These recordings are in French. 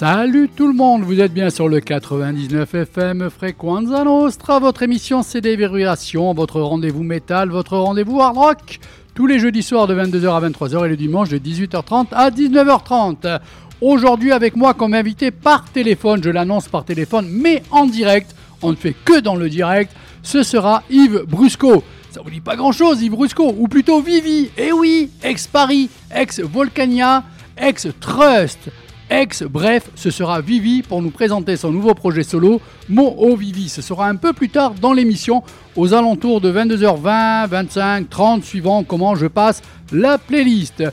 Salut tout le monde, vous êtes bien sur le 99 FM Frequenza Nostra, votre émission Déverrouillation, votre rendez-vous métal, votre rendez-vous hard rock, tous les jeudis soirs de 22h à 23h et le dimanche de 18h30 à 19h30. Aujourd'hui avec moi comme invité par téléphone, je l'annonce par téléphone, mais en direct, on ne fait que dans le direct, ce sera Yves Brusco. Ça vous dit pas grand chose Yves Brusco, ou plutôt Vivi, eh oui, ex-Paris, ex-Volcania, ex-Trust, ex, bref, ce sera Vivi pour nous présenter son nouveau projet solo, Mo O Vivi. Ce sera un peu plus tard dans l'émission, aux alentours de 22h20, 25, 30, suivant comment je passe la playlist.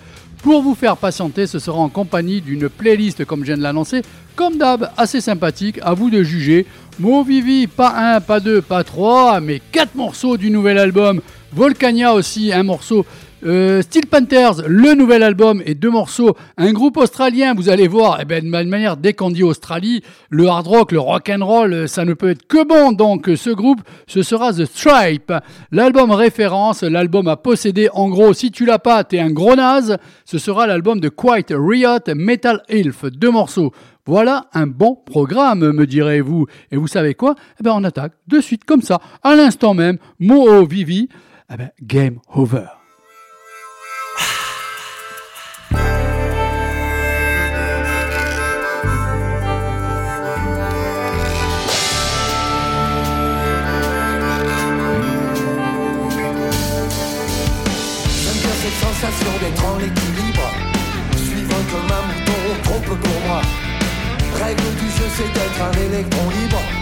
Pour vous faire patienter, ce sera en compagnie d'une playlist, comme je viens de l'annoncer, comme d'hab, assez sympathique, à vous de juger. Mo Vivi, pas un, pas deux, pas trois, mais quatre morceaux du nouvel album. Volcania aussi, un morceau euh, Steel Panthers, le nouvel album et deux morceaux, un groupe australien, vous allez voir, eh ben, de manière, dès qu'on dit Australie, le hard rock, le rock and roll, ça ne peut être que bon. Donc ce groupe, ce sera The Stripe. L'album référence, l'album à posséder, en gros, si tu l'as pas, t'es un gros naze, ce sera l'album de Quiet Riot Metal Elf, deux morceaux. Voilà un bon programme, me direz-vous. Et vous savez quoi? Eh ben on attaque de suite comme ça, à l'instant même, Moho Vivi, eh ben, game over. D'être en équilibre. Suivant comme un mouton, trop peu pour moi. Règle du jeu c'est d'être un électron libre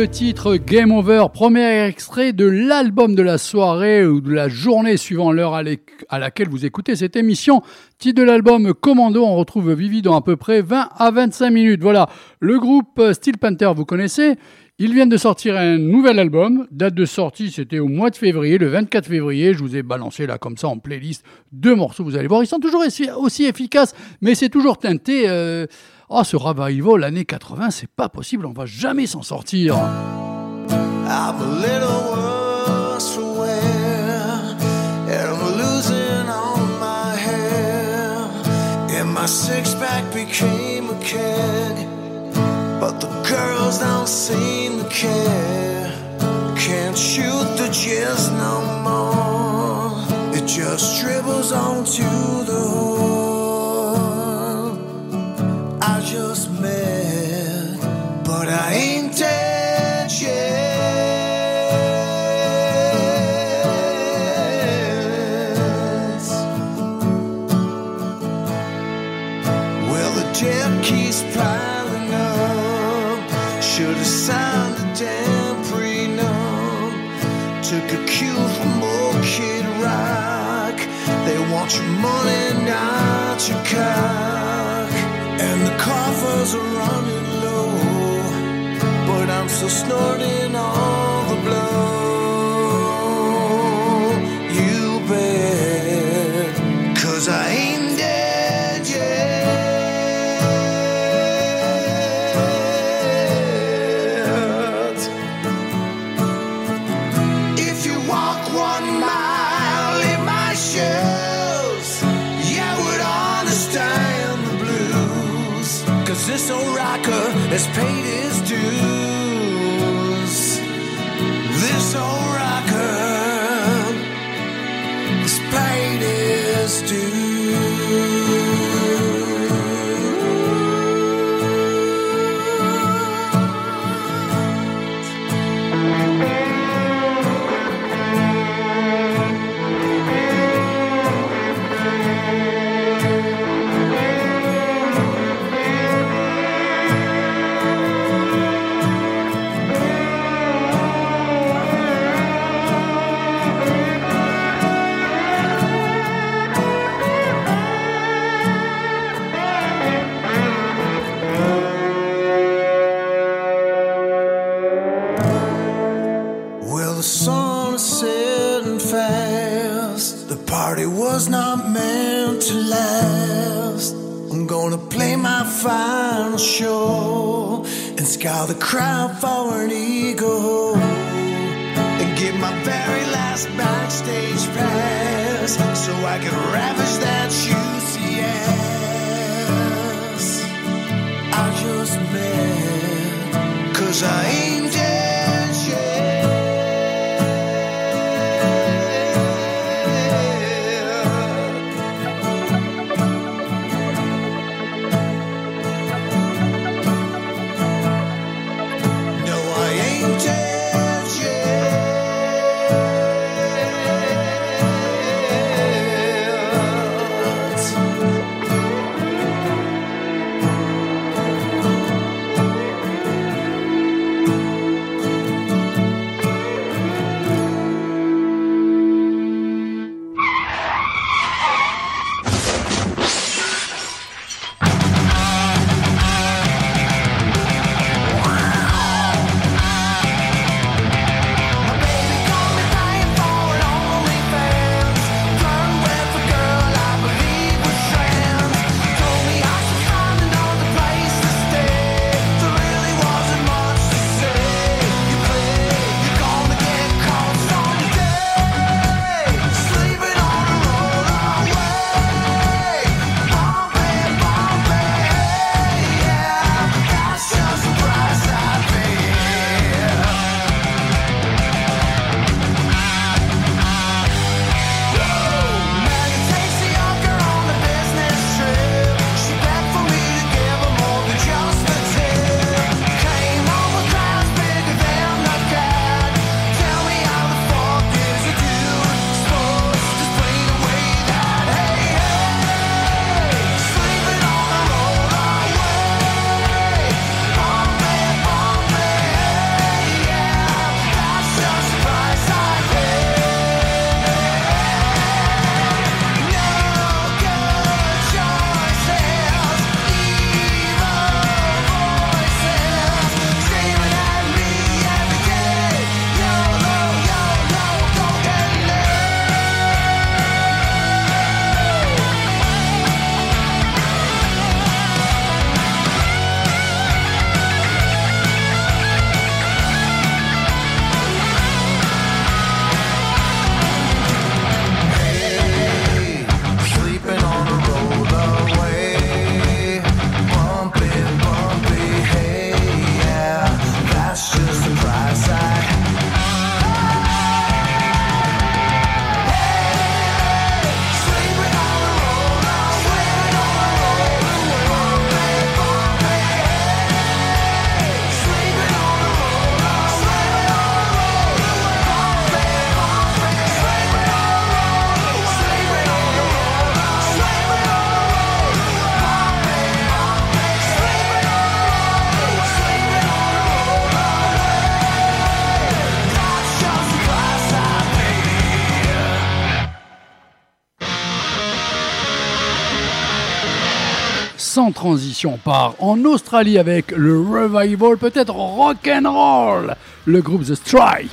le titre Game Over, premier extrait de l'album de la soirée ou de la journée suivant l'heure à, laquelle vous écoutez cette émission. Titre de l'album Commando, on retrouve Vivi dans à peu près 20 à 25 minutes. Voilà, le groupe Steel Panther, vous connaissez ils viennent de sortir un nouvel album. Date de sortie, c'était au mois de février, le 24 février. Je vous ai balancé là comme ça en playlist deux morceaux. Vous allez voir, ils sont toujours aussi efficaces, mais c'est toujours teinté. Euh, Oh, ce revival, l'année 80, c'est pas possible, on va jamais s'en sortir. I'm a little worse wear, and I'm losing all my hair. And my six pack became a keg, but the girls don't seem to care. Can't shoot the jizz no more, it just dribbles onto the are running low, but I'm still snorting all so I can ravish that juicy ass. I just met, cause I ain't transition, part en Australie avec le revival, peut-être rock and roll, le groupe The Strike.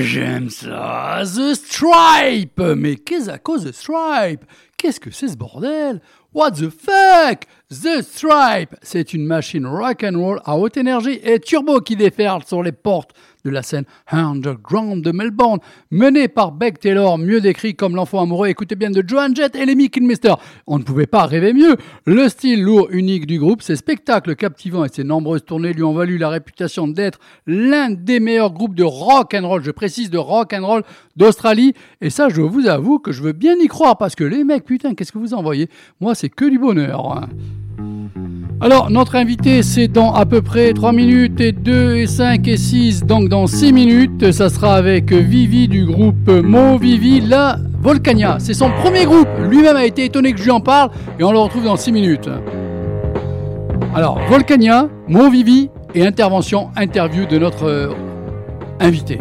J'aime ça. The Stripe. Mais qu'est-ce que The Stripe? Qu'est-ce que c'est ce bordel? What the fuck? The Stripe C'est une machine rock and roll à haute énergie et turbo qui déferle sur les portes de la scène underground de Melbourne, menée par Beck Taylor, mieux décrit comme l'enfant amoureux, écoutez bien, de Joan Jett et Lemmy Kilmister. On ne pouvait pas rêver mieux. Le style lourd unique du groupe, ses spectacles captivants et ses nombreuses tournées lui ont valu la réputation d'être l'un des meilleurs groupes de rock and roll, je précise de rock and roll d'Australie. Et ça, je vous avoue que je veux bien y croire parce que les mecs, putain, qu'est-ce que vous envoyez? Moi, c'est que du bonheur. Alors, notre invité, c'est dans à peu près 3 minutes et 2 et 5 et 6. Donc, dans 6 minutes, ça sera avec Vivi du groupe Mo Vivi, la Volcania. C'est son premier groupe. Lui-même a été étonné que je lui en parle et on le retrouve dans 6 minutes. Alors, Volcania, Mo Vivi et intervention, interview de notre euh, invité.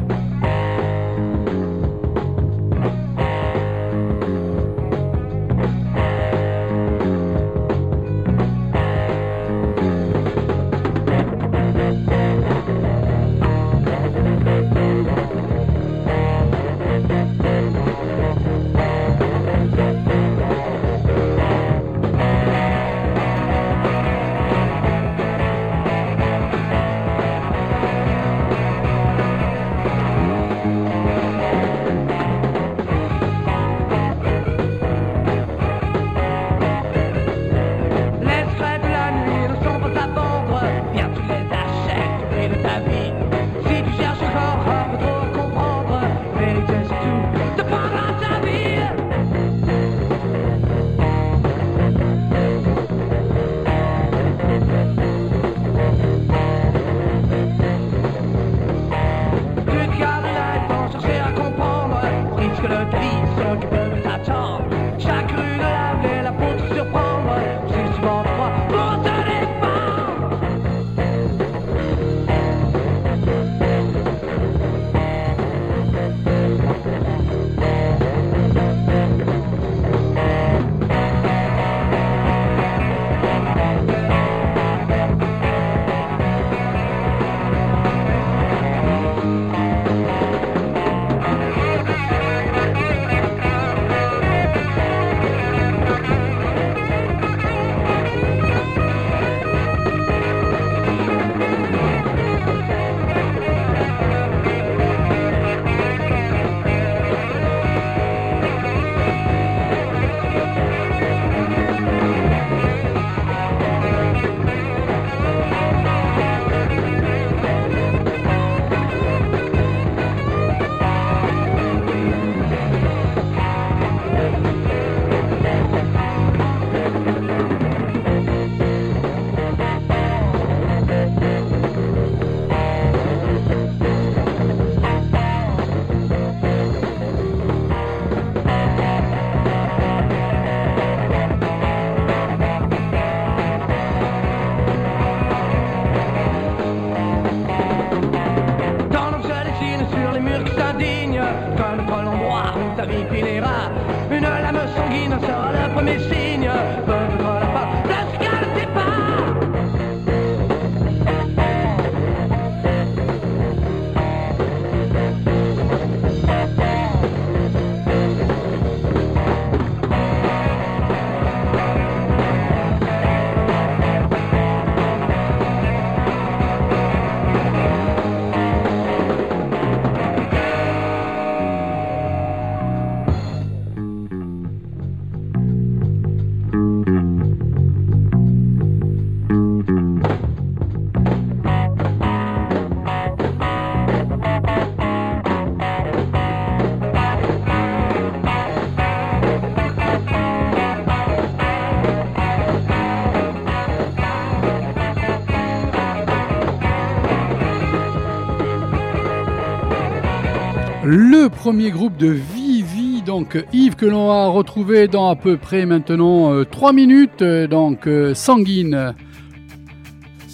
Premier groupe de Vivi, donc Yves, que l'on a retrouvé dans à peu près maintenant 3 euh, minutes, euh, donc euh, Sanguine.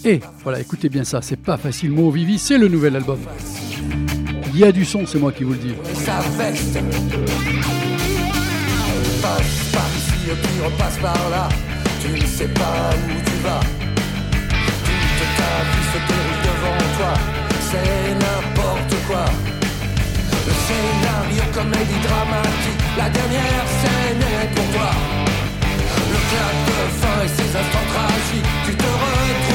Et voilà, écoutez bien ça, c'est pas facile, mot Vivi, c'est le nouvel album. Il y a du son, c'est moi qui vous le dis. tu devant toi, c'est n'importe quoi. Le scénario comédie dramatique, la dernière scène est pour toi. Le clap de fin et ses instants tragiques, tu te retrouves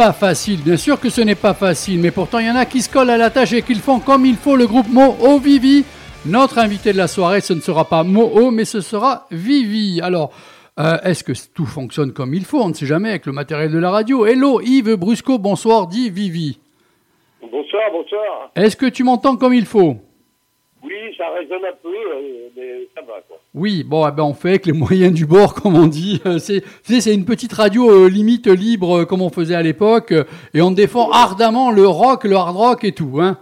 pas facile, bien sûr que ce n'est pas facile, mais pourtant il y en a qui se collent à la tâche et qui le font comme il faut. Le groupe Moho Vivi. Notre invité de la soirée, ce ne sera pas Moho, mais ce sera Vivi. Alors, euh, est-ce que tout fonctionne comme il faut? On ne sait jamais avec le matériel de la radio. Hello Yves Brusco, bonsoir, dit Vivi. Bonsoir, bonsoir. Est-ce que tu m'entends comme il faut? Oui, ça résonne un peu, euh, mais ça va. Oui, bon, eh ben, on fait avec les moyens du bord, comme on dit. Euh, C'est, c'est une petite radio euh, limite libre, euh, comme on faisait à l'époque, et on défend ardemment le rock, le hard rock et tout. Hein.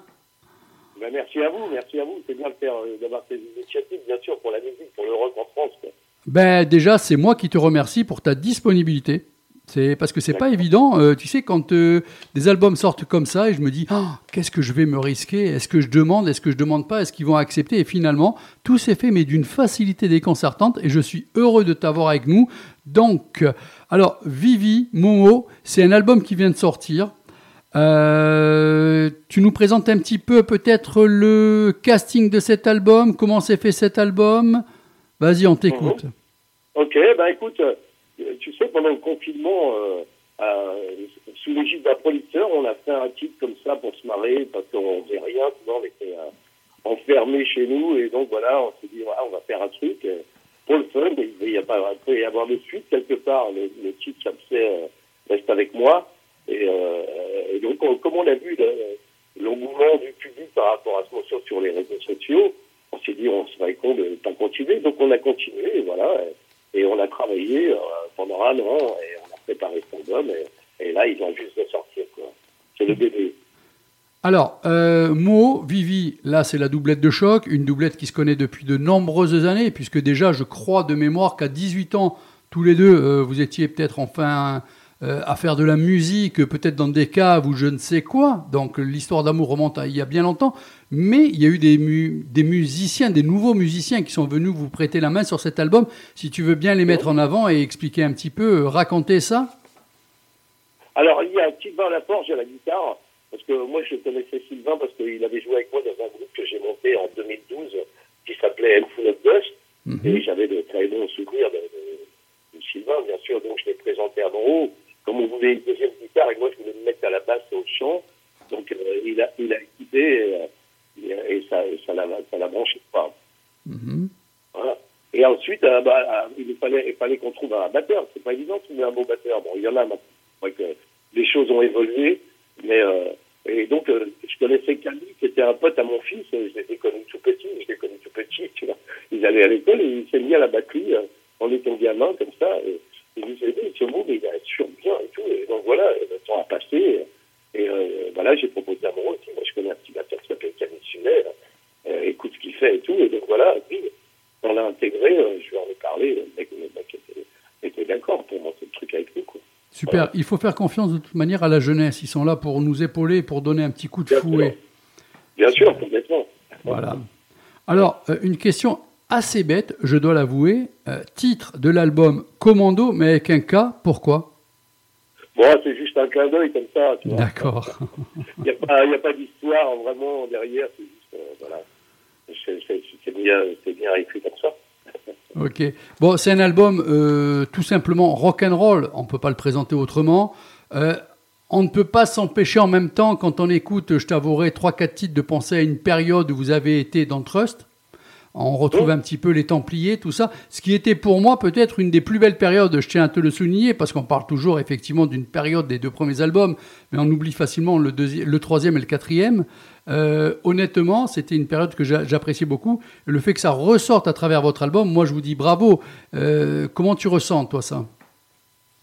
Ben, merci à vous, merci à vous. C'est bien de faire, d'avoir ces initiatives, bien sûr, pour la musique, pour le rock en France. quoi. Ben déjà, c'est moi qui te remercie pour ta disponibilité. C'est parce que c'est pas évident. euh, tu sais, quand euh, des albums sortent comme ça, et je me dis, Ah, qu'est-ce que je vais me risquer? Est-ce que je demande Est-ce que je demande pas? Est-ce qu'ils vont accepter? Et finalement, tout s'est fait, mais d'une facilité déconcertante. Et je suis heureux de t'avoir avec nous. Donc, alors, Vivi, Momo, c'est un album qui vient de sortir. Euh, tu nous présentes un petit peu peut-être le casting de cet album, comment s'est fait cet album? Vas-y, on t'écoute. Ok, ben écoute, tu sais, pendant le confinement, euh, euh, sous l'égide d'un producteur, on a fait un titre comme ça pour se marrer, parce qu'on faisait rien, souvent on était euh, enfermés chez nous, et donc voilà, on s'est dit, ah, on va faire un truc pour le fun, mais il va y y avoir de suite quelque part, le, le titre, euh, reste avec moi, et, donc, on- comme on a vu le- l'engouement du public par rapport à ce morceau sur les réseaux sociaux, on s'est dit, on serait con de pas continuer. Donc, on a continué, et voilà. Et on a travaillé euh, pendant un an, et on a préparé cet album, et, et là, ils ont juste de sortir. C'est le bébé. Alors, euh, Mo, Vivi, là c'est la doublette de choc, une doublette qui se connaît depuis de nombreuses années, puisque déjà je crois de mémoire qu'à 18 ans, tous les deux, euh, vous étiez peut-être enfin euh, à faire de la musique, peut-être dans des caves ou je ne sais quoi. Donc l'histoire d'amour remonte à il y a bien longtemps, mais il y a eu des, mu- des musiciens, des nouveaux musiciens qui sont venus vous prêter la main sur cet album. Si tu veux bien les mettre en avant et expliquer un petit peu, euh, raconter ça. Alors, il y a Sylvain Laforge à la guitare, parce que moi, je connaissais Sylvain parce qu'il avait joué avec moi dans un groupe que j'ai monté en 2012 qui s'appelait Full of Dust. Mhm. Et j'avais de très bons souvenirs de, de- de Sylvain, bien sûr. Donc, je l'ai présenté à Moreau. Comme on voulait une deuxième guitare, et moi, je voulais me mettre à la basse et au chant. Donc, euh, il, a, il a écouté euh, et, et ça, et ça l'a ça l'a branché. Enfin, Mhm. voilà. Et ensuite, euh, bah, il fallait, il fallait qu'on trouve un batteur. C'est pas évident de trouver un bon batteur. Bon, il y en a maintenant. Ouais, que les choses ont évolué, mais euh, et donc euh, je connaissais Camille, qui était un pote à mon fils. Je l'ai connu tout petit. Je l'ai connu tout petit. Tu vois. Ils allaient à l'école et il s'est mis à la batterie en étant gamin comme ça. Et, il nous a dit, ce mot, mais il est sur bien et tout. Et donc voilà, le temps a passé. Et euh, voilà, j'ai proposé à mon aussi. Moi, je connais un petit batteur qui s'appelle Camille Sunet. Euh, écoute ce qu'il fait et tout. Et donc voilà, puis on l'a intégré. euh, je lui en ai parlé. Le mec, le mec était, était d'accord pour monter le truc avec nous. Quoi. Super. Il faut faire confiance de toute manière à la jeunesse. Ils sont là pour nous épauler, pour donner un petit coup de Bien fouet. sûr. Bien sûr, complètement. Voilà. Alors, euh, une question assez bête, je dois l'avouer. Euh, titre de l'album Commando, mais avec un K, pourquoi? Bon, c'est juste un clin d'œil comme ça. tu vois. D'accord. Il n'y a pas, pas d'histoire vraiment derrière. C'est juste, euh, voilà. C'est- bien, bien écrit comme ça. Ok. Bon, c'est un album euh, tout simplement rock and roll. On peut pas le présenter autrement. Euh, on ne peut pas s'empêcher en même temps, quand on écoute, je t'avouerai, trois quatre titres, de penser à une période où vous avez été dans Trust. On retrouve Oh. un petit peu les Templiers, tout ça. Ce qui était pour moi peut-être une des plus belles périodes, je tiens à te le souligner, parce qu'on parle toujours effectivement d'une période des deux premiers albums, mais on oublie facilement le, troisième et le quatrième. Euh, honnêtement, c'était une période que j'a- j'appréciais beaucoup. Le fait que ça ressorte à travers votre album, moi je vous dis bravo. Euh, comment tu ressens, toi, ça?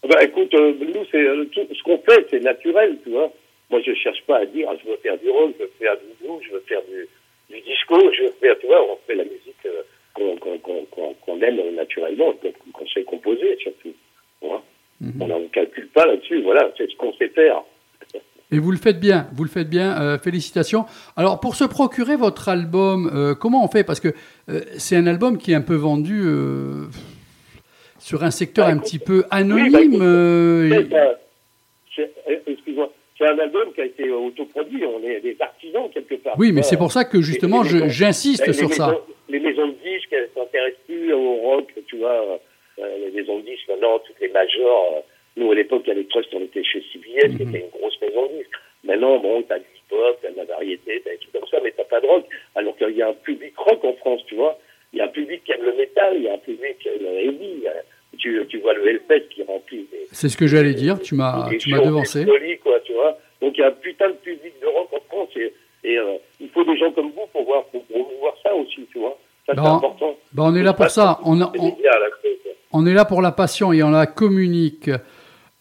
Bah, écoute, euh, nous, c'est tout- ce qu'on fait, c'est naturel, tu vois. Moi, je cherche pas à dire, ah, je veux faire du rock, je veux faire du blues, je veux faire du, du disco, je veux faire, tu vois, on fait la musique euh, qu'on aime naturellement, qu'on sait composer, surtout. vois. On n'en calcule pas là-dessus, voilà, c'est ce qu'on sait faire. Et vous le faites bien, vous le faites bien, euh, félicitations. Alors pour se procurer votre album, euh, comment on fait? Parce que euh, c'est un album qui est un peu vendu sur un secteur Bah, un petit peu anonyme. oui, bah, c'est- euh, Excuse-moi, c'est un album qui a été autoproduit, on est des artisans quelque part. oui, mais c'est pour ça que justement les j'insiste les sur maisons, ça. Les maisons de disques, elles s'intéressent plus au rock, tu vois. euh, les maisons de disques, maintenant, toutes les majors. euh, nous, à l'époque, à Trust, on était chez CBS, Mhm. qui était une grosse maison de disques. Maintenant, bon, t'as du hip-hop, t'as de la variété, t'as des trucs comme ça, mais t'as pas de rock. Alors qu'il y a un public rock en France, tu vois. Il y a un public qui aime le métal, il y a un public qui aime le heavy. Tu, tu vois le Hellfest qui remplit C'est ce que j'allais dire, tu m'as devancé. des folies, quoi, tu vois. Donc il y a un putain de public de rock en France et, et euh, il faut des gens comme vous pour voir, pour promouvoir ça aussi, tu vois. Ça, c'est Bon. important. Bah, on est là pour ça, on, a- on- on est là pour la passion et on la communique.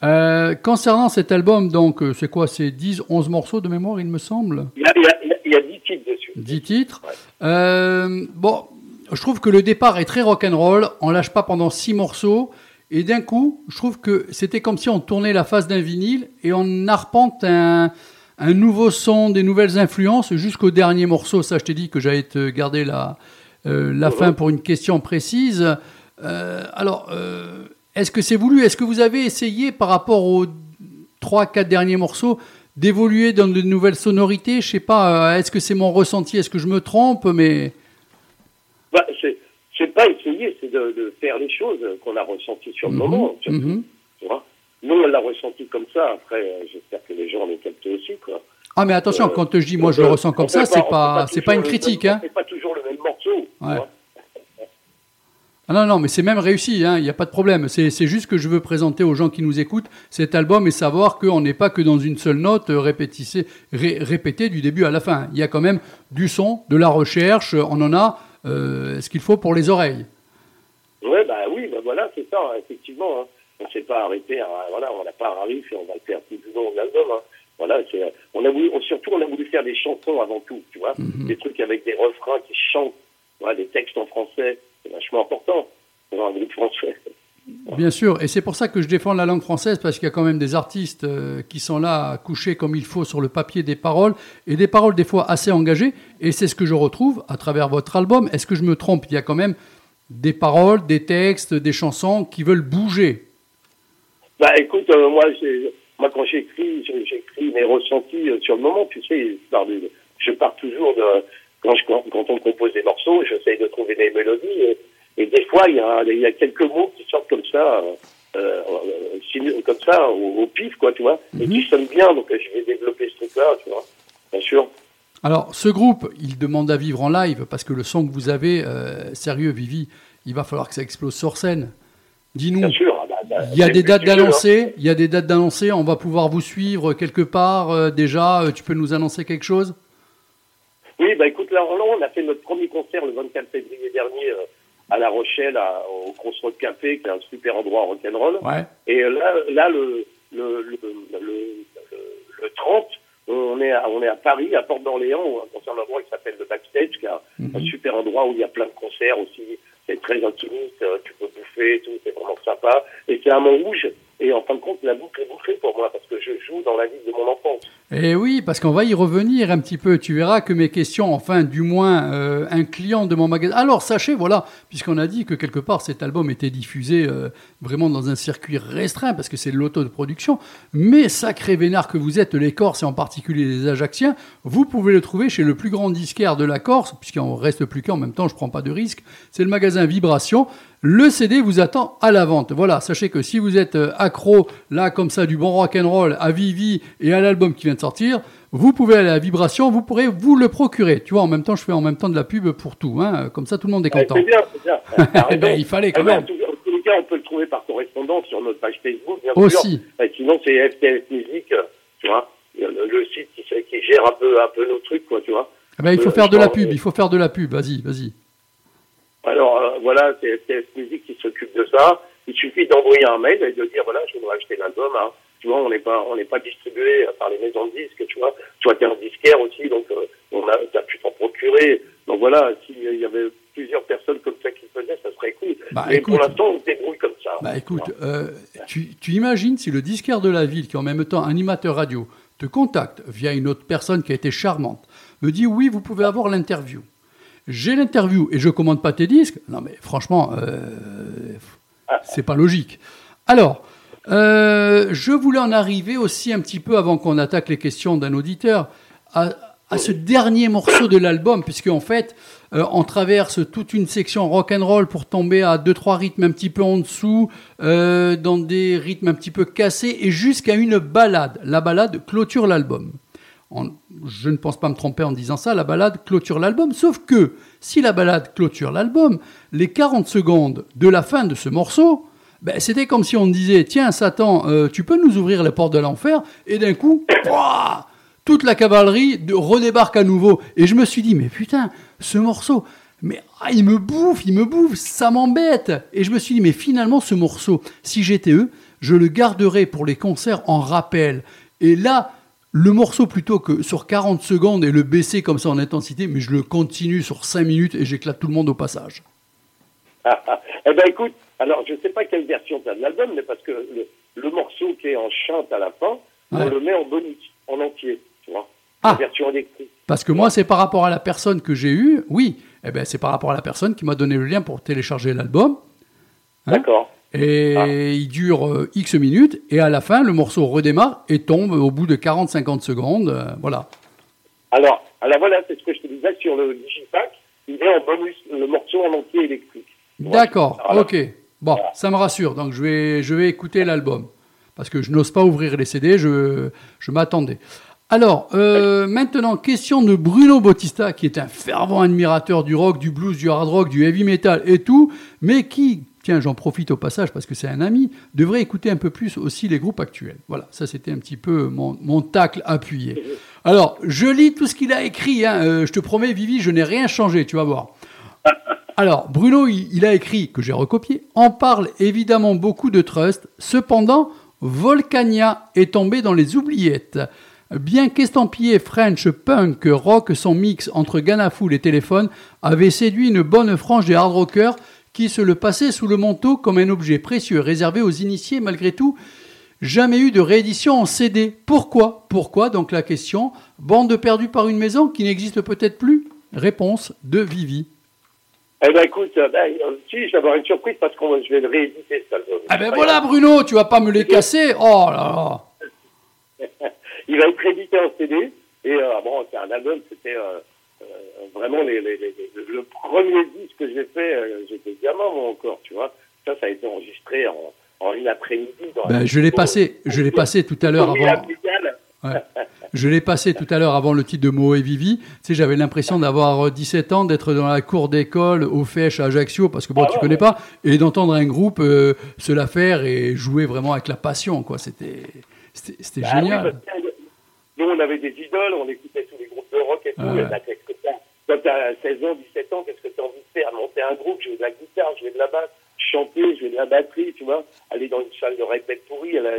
Euh, concernant cet album, donc, euh, c'est quoi C'est 10, 11 morceaux de mémoire, il me semble? Il y a, il y a- il y a- il y a 10 titres dessus. 10 titres. Euh, bon, je trouve que le départ est très rock'n'roll. On lâche pas pendant 6 morceaux. Et d'un coup, je trouve que c'était comme si on tournait la face d'un vinyle et on arpente un, nouveau son, des nouvelles influences jusqu'au dernier morceau. Ça, je t'ai dit que j'allais te garder la, euh, fin pour une question précise. Euh, alors, euh, est-ce que c'est voulu? Est-ce que vous avez essayé par rapport aux 3-4 derniers morceaux d'évoluer dans de nouvelles sonorités? Je sais pas, est-ce que c'est mon ressenti? Est-ce que je me trompe? Mais Bah, c'est, c'est pas essayer, c'est de, de faire les choses qu'on a ressenties sur le Mhm, moment. mhm. tu vois? Nous, on l'a ressenti comme ça. Après, euh, j'espère que les gens l'ont capté aussi, quoi. Ah, mais attention, Euh, quand je dis moi je le ressens comme ça, c'est pas, c'est pas une critique, hein. Fait pas toujours le même morceau. Ouais. Ah non, non, mais c'est même réussi, hein, il n'y a pas de problème. C'est c'est juste que je veux présenter aux gens qui nous écoutent cet album et savoir qu'on n'est pas que dans une seule note euh, répétissée- ré- répétée du début à la fin. Il y a quand même du son, de la recherche, on en a ce qu'il faut pour les oreilles? Ouais, bah oui, bah voilà, c'est ça, effectivement. Hein. On ne s'est pas arrêté, à, voilà, on n'a pas un riff et on va le faire tout du long de l'album. Hein. Voilà, on a voulu, on- surtout, on a voulu faire des chansons avant tout, tu vois, des trucs avec des refrains qui chantent, voilà, des textes en français, c'est vachement important pour un groupe français. Bien sûr, et c'est pour ça que je défends la langue française, parce qu'il y a quand même des artistes euh, qui sont là à coucher comme il faut sur le papier des paroles, et des paroles des fois assez engagées, et c'est ce que je retrouve à travers votre album. Est-ce que je me trompe? Il y a quand même des paroles, des textes, des chansons qui veulent bouger. Bah écoute, euh, moi, moi quand j'écris, j'écris mes ressentis euh, sur le moment, tu sais, je pars, toujours de quand, je, quand, on compose des morceaux, j'essaye de trouver des mélodies et des fois il y, a, il y a quelques mots qui sortent comme ça, euh, euh, comme ça au, au pif quoi, tu vois, et qui sonnent bien, donc euh, je vais développer ce truc-là, tu vois, bien sûr. Alors, ce groupe, il demande à vivre en live, parce que le son que vous avez, euh, sérieux, Vivi, il va falloir que ça explose sur scène. Dis-nous. Bien sûr. ah bah, bah, Il y a des dates hein. d'annoncer. Il y a des dates d'annoncer. On va pouvoir vous suivre quelque part euh, déjà. Tu peux nous annoncer quelque chose? Oui, bah écoute, là, là, on a fait notre premier concert le 24 février dernier euh, à La Rochelle, à- au Crossroad Café, qui est un super endroit rock'n'roll. Ouais. Et euh, là, là le, le, le, le, le, le 30, on est, à, on est à Paris, à Porte d'Orléans, où un concert d'endroit qui s'appelle le Backstage, qui est un, Mhm. un super endroit où il y a plein de concerts aussi. C'est très intimiste, euh, tu peux bouffer, tout, c'est vraiment sympa. Et c'est à Montrouge. Et en fin de compte, la boucle est bouclée pour moi, parce que je joue dans la ville de mon enfance. Et oui, parce qu'on va y revenir un petit peu. Tu verras que mes questions, enfin, du moins, euh, un client de mon magasin. Alors, sachez, voilà, puisqu'on a dit que quelque part cet album était diffusé euh, vraiment dans un circuit restreint, parce que c'est de l'auto-production. Mais sacré vénard que vous êtes, les Corses et en particulier les Ajacciens, vous pouvez le trouver chez le plus grand disquaire de la Corse, puisqu'on reste plus qu'en même temps, je prends pas de risque. C'est le magasin Vibration. Le CD vous attend à la vente. Voilà, sachez que si vous êtes euh, accro, là, comme ça, du bon rock and roll à Vivi et à l'album qui vient de sortir, vous pouvez aller à Vibration, vous pourrez vous le procurer. Tu vois, en même temps, je fais en même temps de la pub pour tout. Hein, comme ça, tout le monde est Ouais, content. c'est bien, c'est bien. Eh ben, il fallait quand ben, même. En tous les cas, on peut le trouver par correspondance sur notre page Facebook, bien Aussi. sûr. Sinon, c'est FTS Music, euh, tu vois, le, le site qui, qui gère un peu, un peu nos trucs, quoi, tu vois. Eh ben, il faut Euh, faire de la pub, il faut faire de la pub. Vas-y, vas-y. Alors, euh, voilà, c'est FTS Music qui s'occupe de ça. Il suffit d'envoyer un mail et de dire, voilà, je voudrais acheter l'album, hein. Tu vois, on n'est pas, on n'est pas distribué par les maisons de disques, tu vois. Toi, t'es un disquaire aussi, donc, euh, on a, t'as pu t'en procurer. Donc voilà, s'il y avait plusieurs personnes comme ça qui le faisaient, ça serait cool. Bah, Mais écoute. pour l'instant, on se débrouille comme ça. Bah écoute, euh, tu, tu imagines si le disquaire de la ville, qui est en même temps animateur radio, te contacte via une autre personne qui a été charmante, me dit oui, vous pouvez avoir l'interview. J'ai l'interview et je commande pas tes disques. Non mais franchement, euh, c'est pas logique. Alors, euh, je voulais en arriver aussi un petit peu avant qu'on attaque les questions d'un auditeur à, ce dernier morceau de l'album, puisque en fait, euh, on traverse toute une section rock and roll pour tomber à deux trois rythmes un petit peu en dessous, euh, dans des rythmes un petit peu cassés, et jusqu'à une balade. La balade clôture l'album. Je ne pense pas me tromper en disant ça, la balade clôture l'album, sauf que si la balade clôture l'album, les 40 secondes de la fin de ce morceau, ben, c'était comme si on disait, tiens Satan, euh, tu peux nous ouvrir les portes de l'enfer, et d'un coup, toute la cavalerie redébarque à nouveau. Et je me suis dit, mais putain, ce morceau, mais ah, il me bouffe, il me bouffe, ça m'embête. Et je me suis dit, mais finalement, ce morceau, si j'étais eux, je le garderais pour les concerts en rappel. Et là, le morceau, plutôt que sur 40 secondes et le baisser comme ça en intensité, mais je le continue sur 5 minutes et j'éclate tout le monde au passage. eh ben écoute, alors je sais pas quelle version tu as de l'album, mais parce que le, le morceau qui est en chante à la fin, on le met en bonus, en entier, tu vois. Ah. La version électrique. Parce que moi, c'est par rapport à la personne que j'ai eue, oui, eh ben, c'est par rapport à la personne qui m'a donné le lien pour télécharger l'album. Hein D'accord. Et Ah. il dure euh, X minutes, et à la fin, le morceau redémarre et tombe au bout de 40-50 secondes. euh, voilà. Alors, alors voilà, c'est ce que je te disais sur le Digipack, il est en bonus le morceau en entier électrique. D'accord, Voilà. ok. Bon, ça me rassure. Donc, je vais, je vais écouter l'album. Parce que je n'ose pas ouvrir les CD, je, je m'attendais. Alors, euh, maintenant, question de Bruno Bautista, qui est un fervent admirateur du rock, du blues, du hard rock, du heavy metal et tout, mais qui, tiens, j'en profite au passage parce que c'est un ami, devrait écouter un peu plus aussi les groupes actuels. Voilà, ça c'était un petit peu mon, tacle appuyé. Alors, je lis tout ce qu'il a écrit. hein. Euh, je te promets, Vivi, je n'ai rien changé, tu vas voir. Alors, Bruno, il, a écrit, que j'ai recopié, en parle évidemment beaucoup de Trust. Cependant, Volcania est tombé dans les oubliettes. Bien qu'estampillé French punk rock, son mix entre Ganafoul et Téléphone avait séduit une bonne frange des hard rockers qui se le passaient sous le manteau comme un objet précieux réservé aux initiés malgré tout. Jamais eu de réédition en CD. Pourquoi? Pourquoi? Donc la question, bande perdue par une maison qui n'existe peut-être plus? Réponse de Vivi. Eh ben écoute, euh, ben, euh, si, je vais avoir une surprise parce que je vais le rééditer, cet album. Ah ben voilà Bruno, tu vas pas me les casser Oh là là Il va être édité en CD. Et euh, bon, c'est un album, c'était euh, vraiment les, les, les- les- le premier disque que j'ai fait. euh, J'étais gamin, moi, encore, tu vois. Ça, ça a été enregistré en, en une après-midi. ben, Je l'ai passé, je l'ai passé tout à l'heure avant. Ouais. Je l'ai passé tout à l'heure avant le titre de Mo et Vivi. Tu sais, j'avais l'impression d'avoir 17 ans, d'être dans la cour d'école au FECH à Ajaccio, parce que bon, Ah tu connais pas, et d'entendre un groupe euh, se la faire et jouer vraiment avec la passion, quoi. C'était, c'était, c'était Bah génial. oui, parce que nous, on avait des idoles, on écoutait tous les groupes de rock et tout. Ouais. Et bah, Quand t'as 16 ans, 17 ans, qu'est-ce que t'as envie de faire? Monter un groupe, jouer de la guitare, jouer de la basse, chanter, jouer de la batterie, tu vois? Aller dans une salle de répète pourrie à la,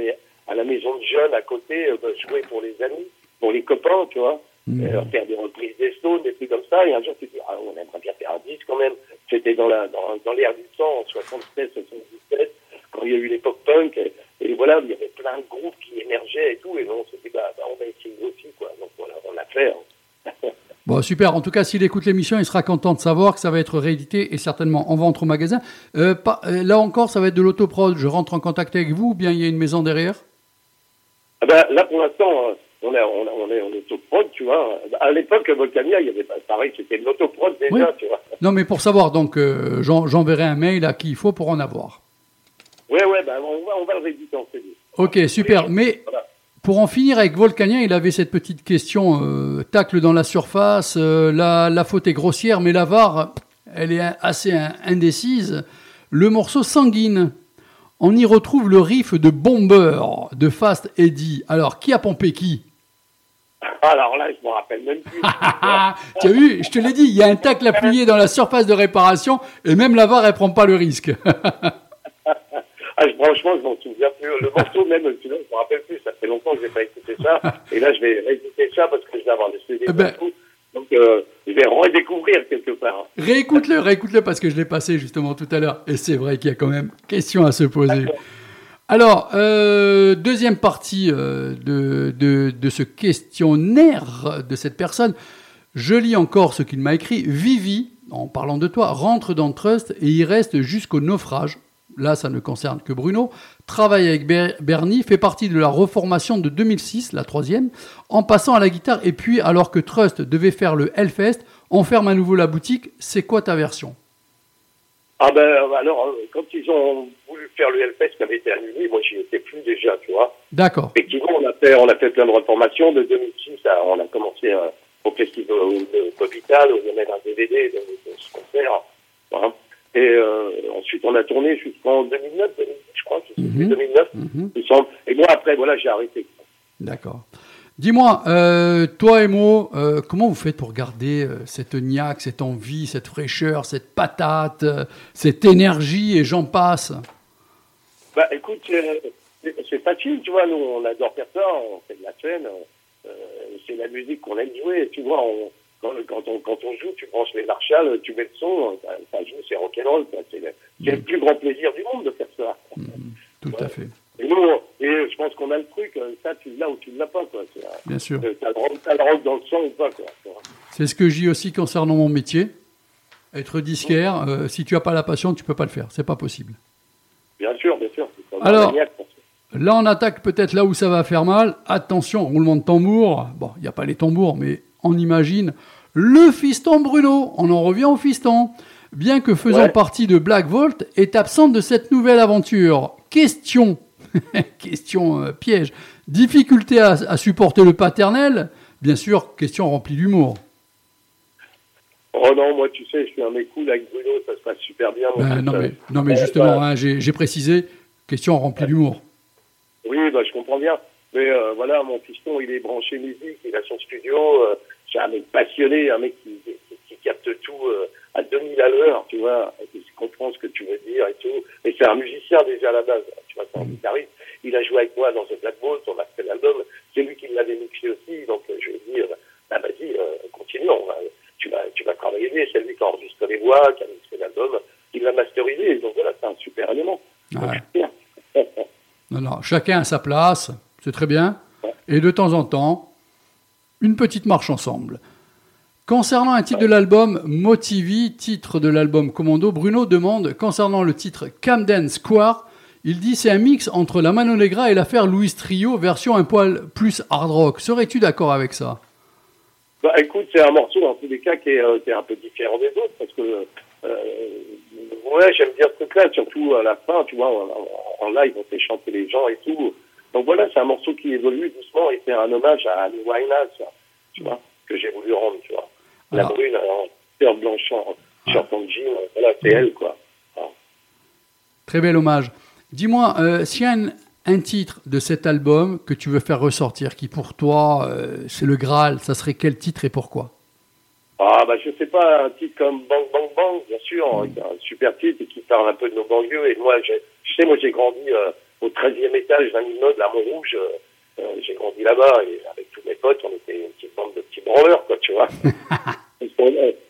à la maison de jeunes à côté, euh, bah, jouer pour les amis, pour les copains, tu vois? Mhm. Euh, faire des reprises des Stones, des trucs comme ça. Et un jour, tu te dis, ah, on aimerait bien faire un disque quand même. C'était dans la dans, dans l'air du temps, en 76, 77, quand il y a eu l'époque punk. Et, et voilà, il y avait plein de groupes qui émergeaient et tout. Et on s'est dit, bah, bah, on va essayer aussi, quoi. Donc voilà, on l'a fait. hein. Bon, super. En tout cas, s'il écoute l'émission, il sera content de savoir que ça va être réédité et certainement en vente au magasin. Euh, pas- euh, là encore, ça va être de l'autoprod. Je rentre en contact avec vous ou bien il y a une maison derrière? Ah ben, là, pour l'instant, euh, on est, on, est- on est en autoprod, tu vois. À l'époque, Volcania, il y avait pas, pareil, c'était de l'autoprod déjà, Oui. tu vois. Non, mais pour savoir, donc, euh, j'en- j'enverrai un mail à qui il faut pour en avoir. Ouais, ouais, ben, on va, on va le rééditer en CD. Ok, super. Mais Voilà. Pour en finir avec Volcanien, il avait cette petite question euh, tacle dans la surface. euh, la, la faute est grossière, mais la VAR, elle est assez indécise. Le morceau sanguine. On y retrouve le riff de Bomber de Fast Eddie. Alors, qui a pompé qui? Alors là, je me rappelle même plus. Tu as vu, je te l'ai dit, il y a un tacle appuyé dans la surface de réparation et même la VAR, elle prend pas le risque. Ah, je- franchement, je m'en souviens plus. Le morceau, même, sinon, je me rappelle plus. Ça fait longtemps que j'ai pas écouté ça. Et là, je vais réécouter ça parce que je vais avoir des CD Eh ben. Donc, euh, je vais redécouvrir quelque part. Réécoute-le, réécoute-le parce que je l'ai passé justement tout à l'heure. Et c'est vrai qu'il y a quand même question à se poser. Alors, euh, deuxième partie euh, de, de, de ce questionnaire de cette personne. Je lis encore ce qu'il m'a écrit. Vivi, en parlant de toi, rentre dans Trust et y reste jusqu'au naufrage. Là, ça ne concerne que Bruno. Travaille avec Ber- Bernie, fait partie de la reformation de 2006, la troisième, en passant à la guitare. Et puis, alors que Trust devait faire le Hellfest, on ferme à nouveau la boutique. C'est quoi ta version? Ah ben, alors, euh, quand ils ont voulu faire le Hellfest qui avait été annulé, moi, j'y étais plus déjà, tu vois. D'accord. Effectivement, on a fait, on a fait plein de reformations. De 2006, à- on a commencé euh, au festival Copital, où il y avait un DVD de, de ce concert. hein. Et euh, ensuite, on a tourné jusqu'en 2009, 2010, je crois, je sais plus, Mhm. 2009, Mhm. il me semble. Et moi, après, voilà, j'ai arrêté. D'accord. Dis-moi, euh, toi et euh, comment vous faites pour garder cette niaque, cette envie, cette fraîcheur, cette patate, cette énergie et j'en passe? Bah, écoute, c'est facile, tu vois. Nous, on adore faire ça, on fait de la scène. c'est la musique qu'on aime jouer. Tu vois, on, quand, quand on, quand on joue, tu branches les Marshall, tu mets le son, ça, ça joue, c'est rock'n'roll. C'est le, c'est le plus grand plaisir du monde de faire ça. Tout à fait, Et nous, et je pense qu'on a le truc. euh, Ça, tu l'as ou tu ne l'as pas. quoi. Euh, bien sûr. Le, rock- t'as le dans le sang ou pas. C'est ce que dis aussi concernant mon métier. Être disquaire, euh, si tu n'as pas la passion, tu peux pas le faire. C'est pas possible. Bien sûr, bien sûr. Alors- ça. Là, on attaque peut-être là où ça va faire mal. Attention, roulement de tambour. Bon, il n'y a pas les tambours, mais on imagine le fiston Bruno. On en revient au fiston. Bien que faisant Ouais. partie de Black Vault, est absent de cette nouvelle aventure. Question, question euh, piège. Difficulté à, à supporter le paternel. Bien sûr, question remplie d'humour. Oh non, moi, tu sais, je suis un mec cool avec Bruno, ça se passe super bien. Ben, non, mais, non, mais Ouais, justement, bah, hein, j'ai j'ai précisé, question remplie d'humour. Oui, bah, je comprends bien. Mais euh, voilà, mon fiston, il est branché musique, il a son studio. euh, c'est un mec passionné, un mec qui, qui, qui capte tout euh, à 2000 à l'heure, tu vois, et qui comprend ce que tu veux dire et tout. Et c'est un musicien déjà à la base, tu vois, c'est un guitariste. Il a joué avec moi dans The Black Bolt, on a fait l'album. C'est lui qui l'avait mixé aussi, donc euh, je vais dire, bah, vas-y, euh, continue, on va, tu, vas, tu vas travailler. C'est lui qui a enregistré les voix, qui a mixé l'album, il l'a masterisé. Donc voilà, c'est un super élément. Ouais. Non, non, chacun a sa place, c'est très bien. Et de temps en temps, une petite marche ensemble. Concernant un titre de l'album, Motivi, titre de l'album Commando, Bruno demande, concernant le titre Camden Square, il dit c'est un mix entre la Mano Negra et l'affaire Louis Trio, version un poil plus hard rock. Serais-tu d'accord avec ça? Bah, écoute, c'est un morceau en tous les cas qui est, euh, qui est un peu différent des autres parce que euh, ouais, j'aime bien ce truc-là, surtout à la fin, tu vois, en- en live, on fait chanter les gens et tout. Donc voilà, c'est un morceau qui évolue doucement et c'est un hommage à Annie Winehouse, tu vois, que j'ai voulu rendre, tu vois. La Alors. brune en peur blanchant sur ton jean, voilà, c'est elle, quoi. Très bel hommage. Dis-moi, euh, s'il y a un, un titre de cet album que tu veux faire ressortir, qui pour toi, euh, c'est le Graal, ça serait quel titre et pourquoi? Ah, bah, je sais pas, un titre comme Bang Bang Bang, bien sûr, Mm. c'est un super titre et qui parle un peu de nos banlieues. Et moi, tu sais, moi, j'ai grandi euh, au 13e étage d'un immeuble à Montrouge. euh, euh, j'ai grandi là-bas et avec tous mes potes, on était une petite bande de petits branleurs, quoi, tu vois.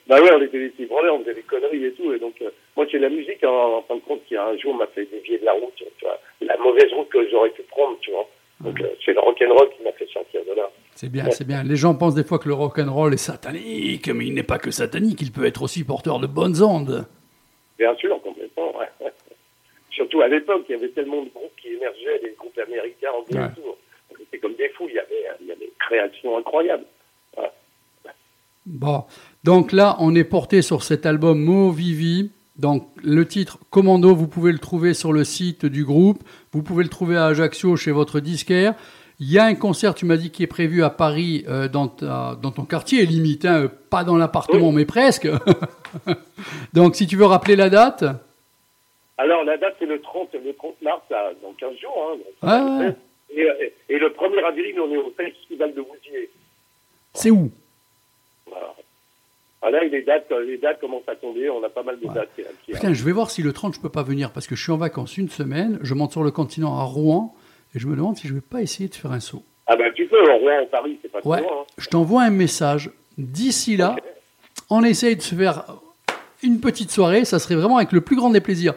Bah ouais, on était des petits branleurs, on faisait des conneries et tout. Et donc, euh, moi, c'est la musique, en, en fin de compte, qui un jour m'a fait dévier de la route, tu vois. La mauvaise route que j'aurais pu prendre, tu vois. Donc, euh, c'est le rock'n'roll qui m'a fait sortir de là. C'est bien, c'est bien. Les gens pensent des fois que le rock and roll est satanique, mais il n'est pas que satanique, il peut être aussi porteur de bonnes ondes. Bien sûr, complètement. ouais. Surtout à l'époque, il y avait tellement de groupes qui émergeaient, des groupes américains, anglais Ouais. et tout. C'était comme des fous, il y avait, il y avait des créations incroyables. Ouais. Bon, donc là, on est porté sur cet album Mo Vivi. Donc le titre Commando, vous pouvez le trouver sur le site du groupe. Vous pouvez le trouver à Ajaccio chez votre disquaire. Il y a un concert, tu m'as dit, qui est prévu à Paris euh, dans, ta- dans ton quartier, limite, hein, pas dans l'appartement, mais presque. donc si tu veux rappeler la date. Alors, la date, c'est le 30, le 30 mars, là, dans 15 jours. Hein, Ah ouais. et, le 1er avril, on est au Festival de Vouziers. C'est où? Voilà. Ah, là, les dates, les dates commencent à tomber, on a pas mal de dates. qui- Putain, je vais voir si le 30 je peux pas venir parce que je suis en vacances une semaine, je monte sur le continent à Rouen et je me demande si je vais pas essayer de faire un saut. Ah ben, tu peux, en Rouen, en Paris, c'est pas trop Ouais, loin. hein. je t'envoie un message. D'ici là, on essaye de se faire une petite soirée, ça serait vraiment avec le plus grand des plaisirs.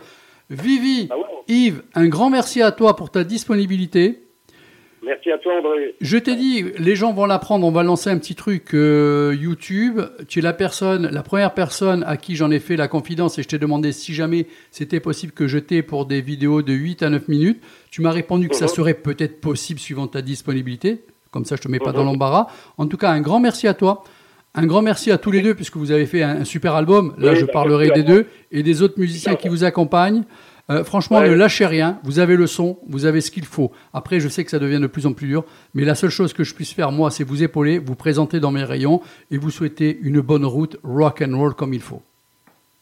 Vivi, Ah ouais. Yves, un grand merci à toi pour ta disponibilité. Merci à toi, André. Je t'ai dit, les gens vont l'apprendre, on va lancer un petit truc euh, YouTube. Tu es la personne, la première personne à qui j'en ai fait la confidence et je t'ai demandé si jamais c'était possible que je t'ai pour des vidéos de 8 à 9 minutes. Tu m'as répondu que ça Mhm. serait peut-être possible suivant ta disponibilité. Comme ça, je te mets pas Mhm. dans l'embarras. En tout cas, un grand merci à toi. Un grand merci à tous les deux puisque vous avez fait un, un super album. Là, Oui, je bah, parlerai des deux et des autres musiciens qui vous accompagnent. Euh, franchement, Ouais. ne lâchez rien. Vous avez le son, vous avez ce qu'il faut. Après, je sais que ça devient de plus en plus dur, mais la seule chose que je puisse faire, moi, c'est vous épauler, vous présenter dans mes rayons et vous souhaiter une bonne route rock and roll comme il faut.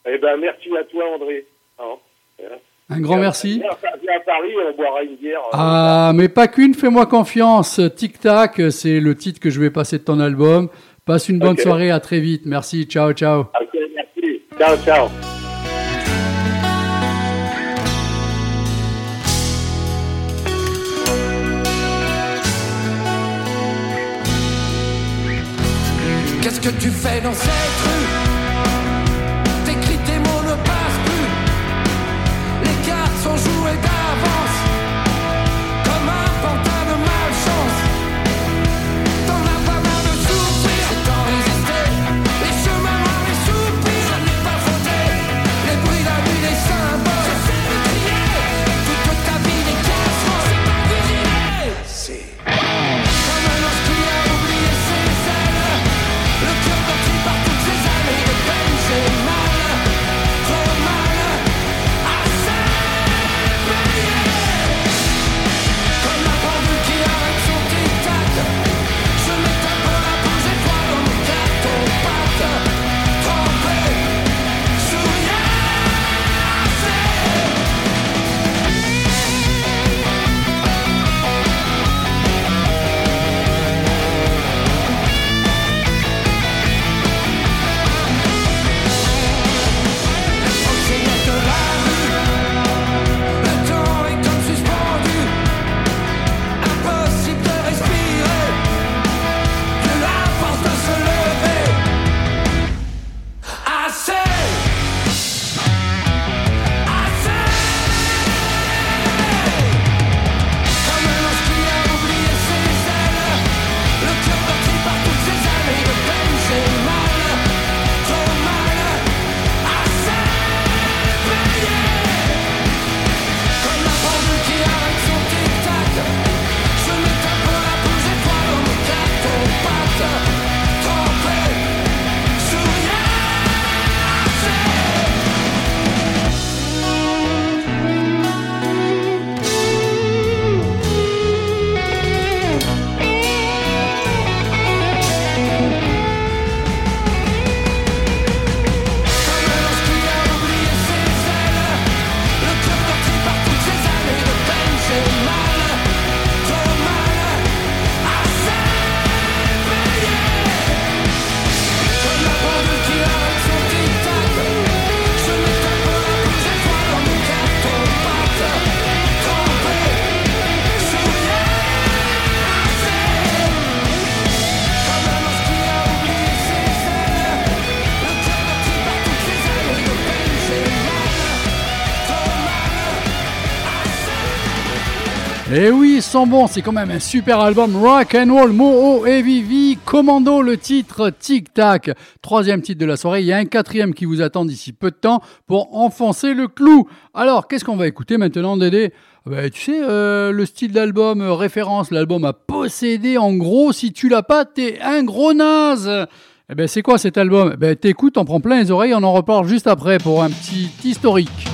Eh ben, merci à toi, André. Hein. Un grand merci. À Paris, on boira une bière. euh, Ah, mais pas qu'une, fais-moi confiance. Tic Tac, c'est le titre que je vais passer de ton album. Passe une bonne soirée, à très vite. Merci, ciao, ciao. Ok, merci. Ciao, ciao. Qu'est-ce que tu fais dans cette rue Bons, c'est quand même un super album rock and roll, Moho et Vivi, Commando, le titre Tic Tac. Troisième titre de la soirée, il y a un quatrième qui vous attend d'ici peu de temps pour enfoncer le clou. Alors, qu'est-ce qu'on va écouter maintenant, Dédé? Ah ben, tu sais, euh, le style d'album euh, référence, l'album a possédé, en gros, si tu l'as pas, t'es un gros naze. Eh ben, c'est quoi cet album? Eh Ben, t'écoutes, on prend plein les oreilles, on en reparle juste après pour un petit historique.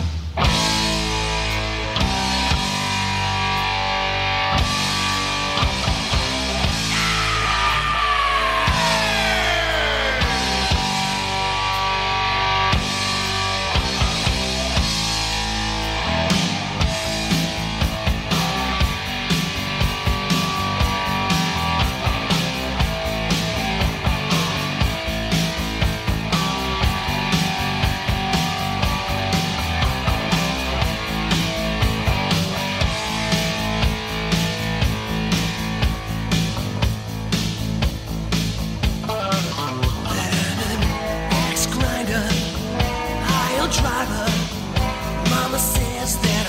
Mama says that.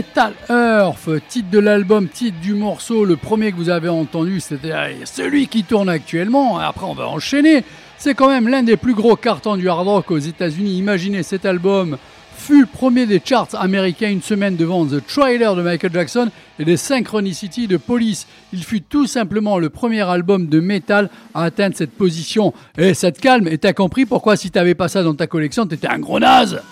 Metal Earth, titre de l'album, titre du morceau, le premier que vous avez entendu, c'était celui qui tourne actuellement. Après, on va enchaîner. C'est quand même l'un des plus gros cartons du hard rock aux États-Unis. Imaginez cet album fut premier des charts américains une semaine devant The Trailer de Michael Jackson et The Synchronicity de Police. Il fut tout simplement le premier album de metal à atteindre cette position. Et ça te calme, et t'as compris pourquoi si t'avais pas ça dans ta collection, t'étais un gros naze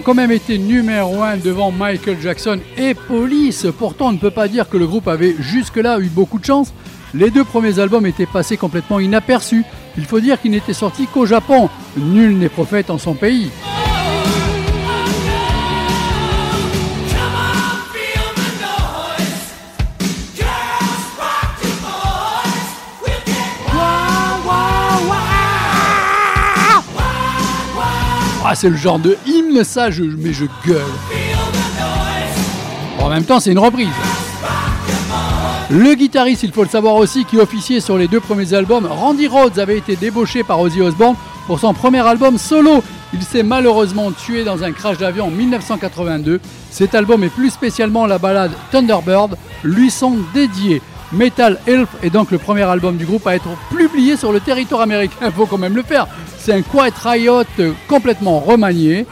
quand même été numéro 1 devant Michael Jackson et Police. Pourtant, on ne peut pas dire que le groupe avait jusque-là eu beaucoup de chance. Les deux premiers albums étaient passés complètement inaperçus. Il faut dire qu'ils n'étaient sortis qu'au Japon. Nul n'est prophète en son pays. Ah, c'est le genre de hymne, ça, mais je gueule. En même temps, c'est une reprise. Le guitariste, il faut le savoir aussi, qui officiait sur les deux premiers albums, Randy Rhodes avait été débauché par Ozzy Osbourne pour son premier album solo. Il s'est malheureusement tué dans un crash d'avion en 1982. Cet album et plus spécialement la balade Thunderbird lui sont dédiés. Metal Elf est donc le premier album du groupe à être publié sur le territoire américain. Il faut quand même le faire. C'est un Quiet Riot complètement remanié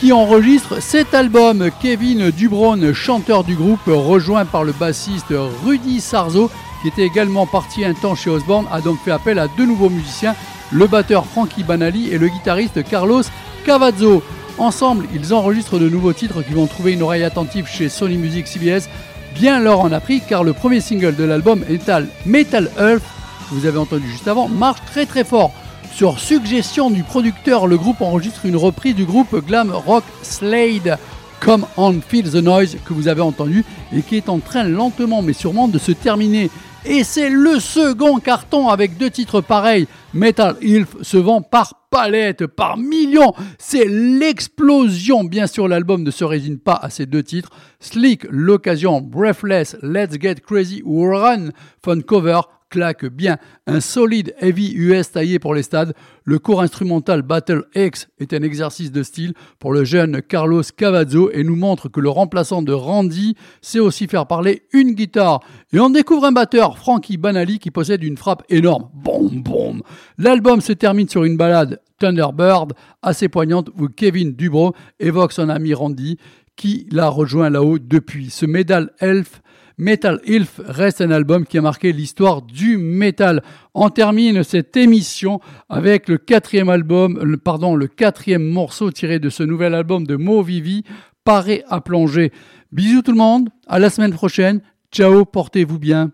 qui enregistre cet album. Kevin Dubron, chanteur du groupe, rejoint par le bassiste Rudy Sarzo, qui était également parti un temps chez Osborne, a donc fait appel à deux nouveaux musiciens, le batteur Frankie Banali et le guitariste Carlos Cavazzo. Ensemble, ils enregistrent de nouveaux titres qui vont trouver une oreille attentive chez Sony Music CBS bien leur en a pris car le premier single de l'album Metal, Metal Earth, que vous avez entendu juste avant, marche très très fort. Sur suggestion du producteur, le groupe enregistre une reprise du groupe glam rock Slade, Come On Feel the Noise que vous avez entendu et qui est en train lentement mais sûrement de se terminer. Et c'est le second carton avec deux titres pareils. Metal Ilf se vend par palette, par millions. C'est l'explosion. Bien sûr, l'album ne se résigne pas à ces deux titres. Slick, l'occasion, Breathless, Let's Get Crazy Run, Fun Cover claque bien. Un solide heavy US taillé pour les stades. Le cours instrumental Battle X est un exercice de style pour le jeune Carlos Cavazzo et nous montre que le remplaçant de Randy sait aussi faire parler une guitare. Et on découvre un batteur, Frankie Banali, qui possède une frappe énorme. Boum, boum. L'album se termine sur une balade Thunderbird assez poignante où Kevin Dubrow évoque son ami Randy qui l'a rejoint là-haut depuis. Ce Medal Elf Metal Ilf reste un album qui a marqué l'histoire du metal. On termine cette émission avec le quatrième album, pardon, le quatrième morceau tiré de ce nouvel album de Mo Vivi, Paré à plonger. Bisous tout le monde, à la semaine prochaine. Ciao, portez-vous bien.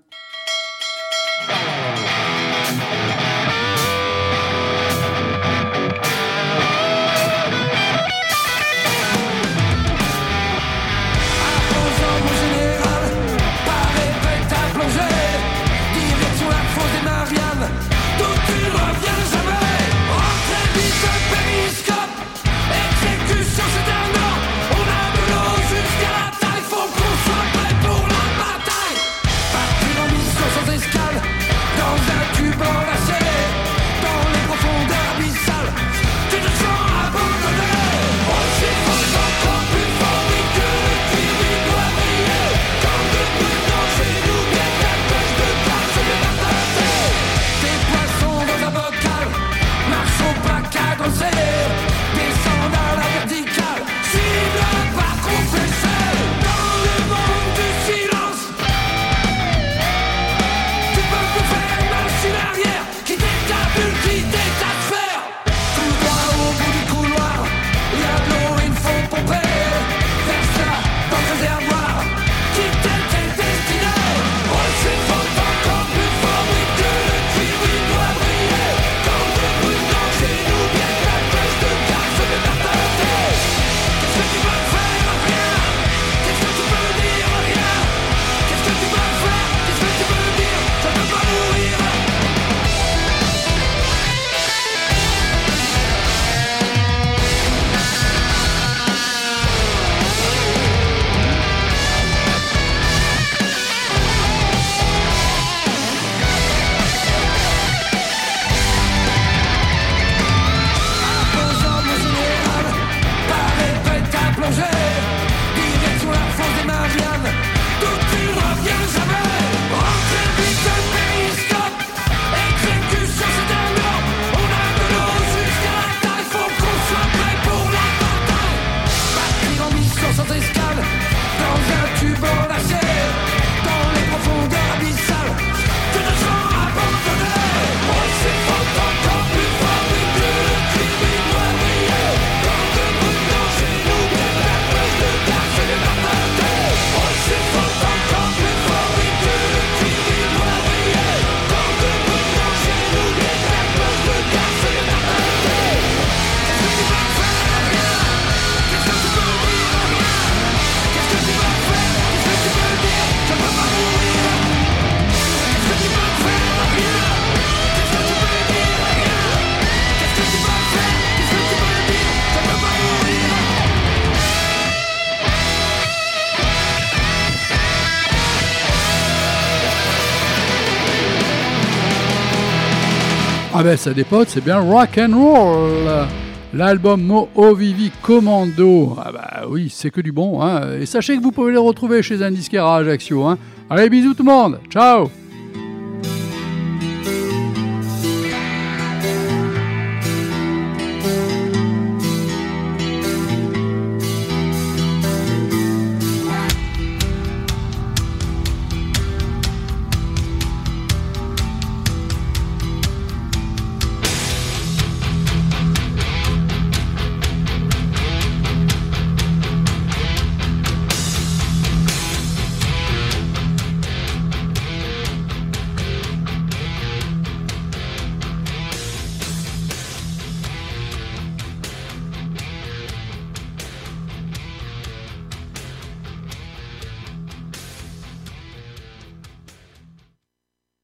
Ah ben ça dépote, c'est bien rock and roll. L'album Mo Vivi Commando. Ah bah oui, c'est que du bon. Hein. Et sachez que vous pouvez le retrouver chez à Ajaccio. Hein. Allez, bisous tout le monde. Ciao